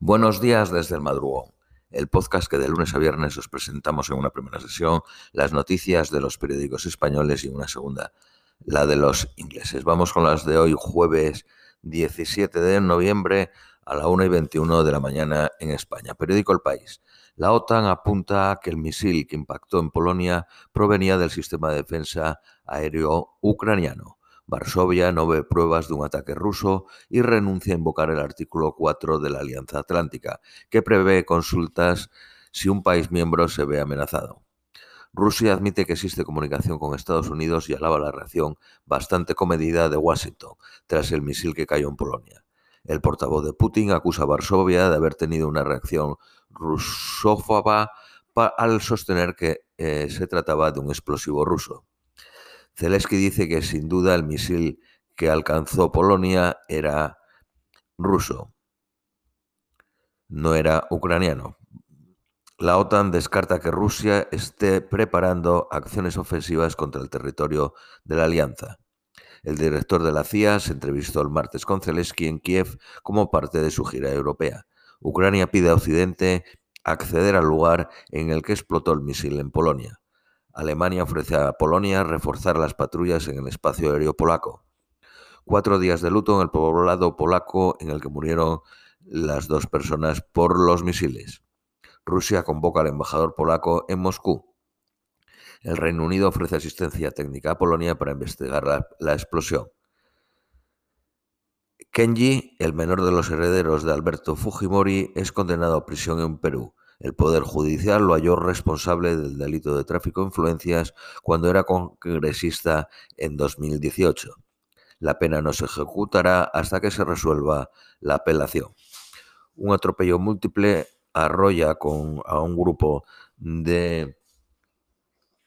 Buenos días desde el madrugón, el podcast que de lunes a viernes os presentamos en una primera sesión las noticias de los periódicos españoles y una segunda la de los ingleses. Vamos con las de hoy, jueves 17 de noviembre a la 1 y 21 de la mañana en España. Periódico El País. La OTAN apunta a que el misil que impactó en Polonia provenía del sistema de defensa aéreo ucraniano. Varsovia no ve pruebas de un ataque ruso y renuncia a invocar el artículo 4 de la Alianza Atlántica, que prevé consultas si un país miembro se ve amenazado. Rusia admite que existe comunicación con Estados Unidos y alaba la reacción bastante comedida de Washington tras el misil que cayó en Polonia. El portavoz de Putin acusa a Varsovia de haber tenido una reacción rusófoba al sostener que eh, se trataba de un explosivo ruso. Zelensky dice que sin duda el misil que alcanzó Polonia era ruso, no era ucraniano. La OTAN descarta que Rusia esté preparando acciones ofensivas contra el territorio de la alianza. El director de la CIA se entrevistó el martes con Zelensky en Kiev como parte de su gira europea. Ucrania pide a Occidente acceder al lugar en el que explotó el misil en Polonia. Alemania ofrece a Polonia reforzar las patrullas en el espacio aéreo polaco. Cuatro días de luto en el poblado polaco en el que murieron las dos personas por los misiles. Rusia convoca al embajador polaco en Moscú. El Reino Unido ofrece asistencia técnica a Polonia para investigar la, explosión. Kenji, el menor de los herederos de Alberto Fujimori, es condenado a prisión en Perú. El Poder Judicial lo halló responsable del delito de tráfico de influencias cuando era congresista en 2018. La pena no se ejecutará hasta que se resuelva la apelación. Un atropello múltiple arrolla con, a un grupo de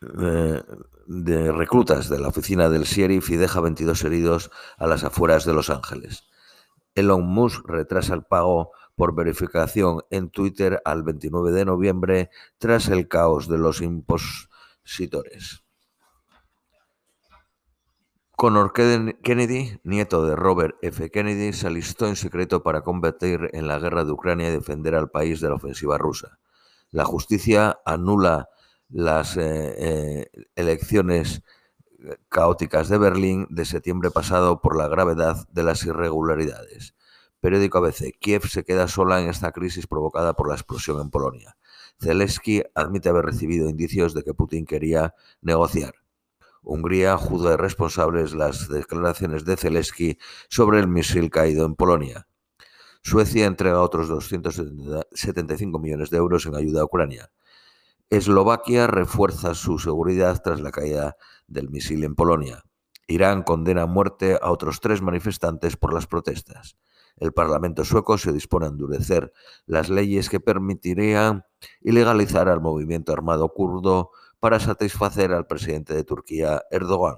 eh, de reclutas de la oficina del sheriff y deja 22 heridos a las afueras de Los Ángeles. Elon Musk retrasa el pago por verificación en Twitter al 29 de noviembre tras el caos de los impositores. Conor Kennedy, nieto de Robert F. Kennedy, se alistó en secreto para combatir en la guerra de Ucrania y defender al país de la ofensiva rusa. La justicia anula las eh, eh, elecciones caóticas de Berlín de septiembre pasado por la gravedad de las irregularidades. Periódico ABC. Kiev se queda sola en esta crisis provocada por la explosión en Polonia. Zelensky admite haber recibido indicios de que Putin quería negociar. Hungría juzga responsables las declaraciones de Zelensky sobre el misil caído en Polonia. Suecia entrega otros 275 millones de euros en ayuda a Ucrania. Eslovaquia refuerza su seguridad tras la caída del misil en Polonia. Irán condena a muerte a otros tres manifestantes por las protestas. El Parlamento sueco se dispone a endurecer las leyes que permitirían ilegalizar al movimiento armado kurdo para satisfacer al presidente de Turquía, Erdogan.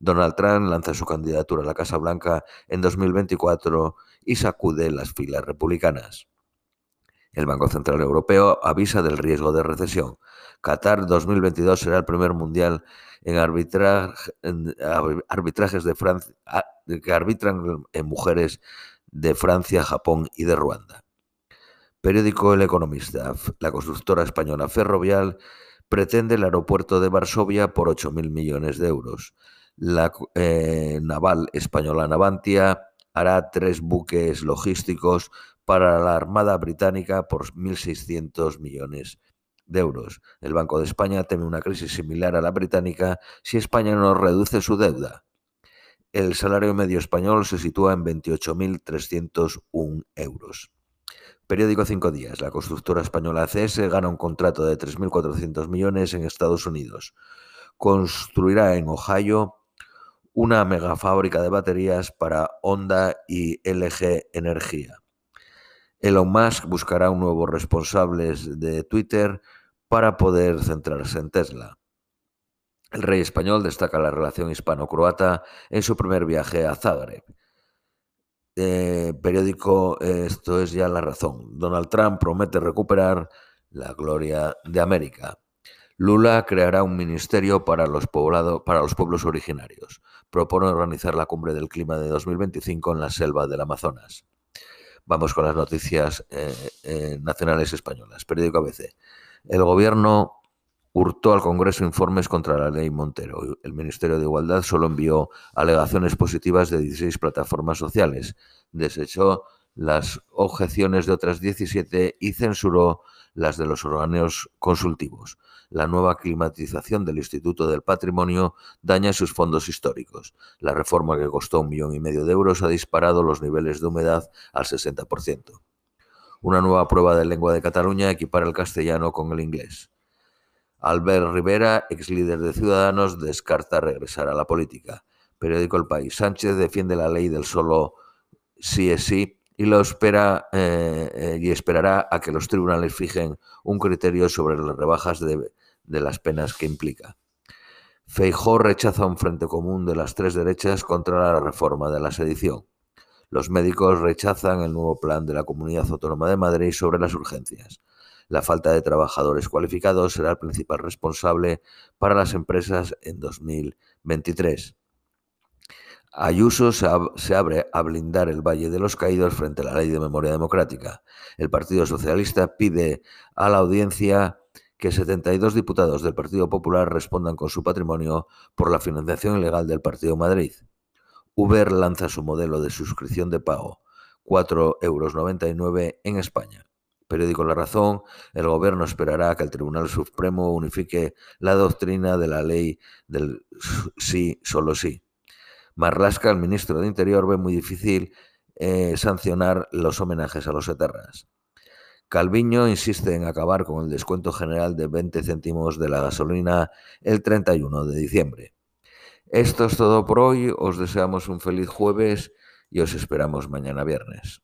Donald Trump lanza su candidatura a la Casa Blanca en 2024 y sacude las filas republicanas. El Banco Central Europeo avisa del riesgo de recesión. Qatar 2022 será el primer mundial en, arbitrajes de Francia, que arbitran en mujeres de Francia, Japón y de Ruanda. Periódico El Economista. La constructora española Ferrovial pretende el aeropuerto de Varsovia por 8.000 millones de euros. La eh, naval española Navantia hará tres buques logísticos para la Armada Británica por 1.600 millones de euros. El Banco de España teme una crisis similar a la británica si España no reduce su deuda. El salario medio español se sitúa en 28.301 euros. Periódico Cinco Días. La constructora española ACS gana un contrato de 3.400 millones en Estados Unidos. Construirá en Ohio una megafábrica de baterías para Honda y LG Energía. Elon Musk buscará un nuevo responsable de Twitter para poder centrarse en Tesla. El rey español destaca la relación hispano-croata en su primer viaje a Zagreb. Eh, periódico Esto es ya la razón. Donald Trump promete recuperar la gloria de América. Lula creará un ministerio para los, para los pueblos originarios. Propone organizar la cumbre del clima de 2025 en la selva del Amazonas. Vamos con las noticias eh, eh, nacionales españolas. Periódico ABC. El gobierno hurtó al Congreso informes contra la ley Montero. El Ministerio de Igualdad solo envió alegaciones positivas de 16 plataformas sociales, desechó las objeciones de otras 17 y censuró las de los órganos consultivos. La nueva climatización del Instituto del Patrimonio daña sus fondos históricos. La reforma que costó un millón y medio de euros ha disparado los niveles de humedad al 60%. Una nueva prueba de lengua de Cataluña equipara el castellano con el inglés. Albert Rivera, ex líder de Ciudadanos, descarta regresar a la política. Periódico El País. Sánchez defiende la ley del solo sí es sí y lo espera eh, eh, y esperará a que los tribunales fijen un criterio sobre las rebajas de, de las penas que implica. Feijó rechaza un frente común de las tres derechas contra la reforma de la sedición. Los médicos rechazan el nuevo plan de la Comunidad Autónoma de Madrid sobre las urgencias. La falta de trabajadores cualificados será el principal responsable para las empresas en 2023. Ayuso se, abre a blindar el Valle de los Caídos frente a la ley de memoria democrática. El Partido Socialista pide a la audiencia que 72 diputados del Partido Popular respondan con su patrimonio por la financiación ilegal del Partido Madrid. Uber lanza su modelo de suscripción de pago, 4,99 euros en España periódico La Razón, el gobierno esperará que el Tribunal Supremo unifique la doctrina de la ley del sí, solo sí. Marlasca, el ministro de Interior, ve muy difícil eh, sancionar los homenajes a los eternas. Calviño insiste en acabar con el descuento general de 20 céntimos de la gasolina el 31 de diciembre. Esto es todo por hoy, os deseamos un feliz jueves y os esperamos mañana viernes.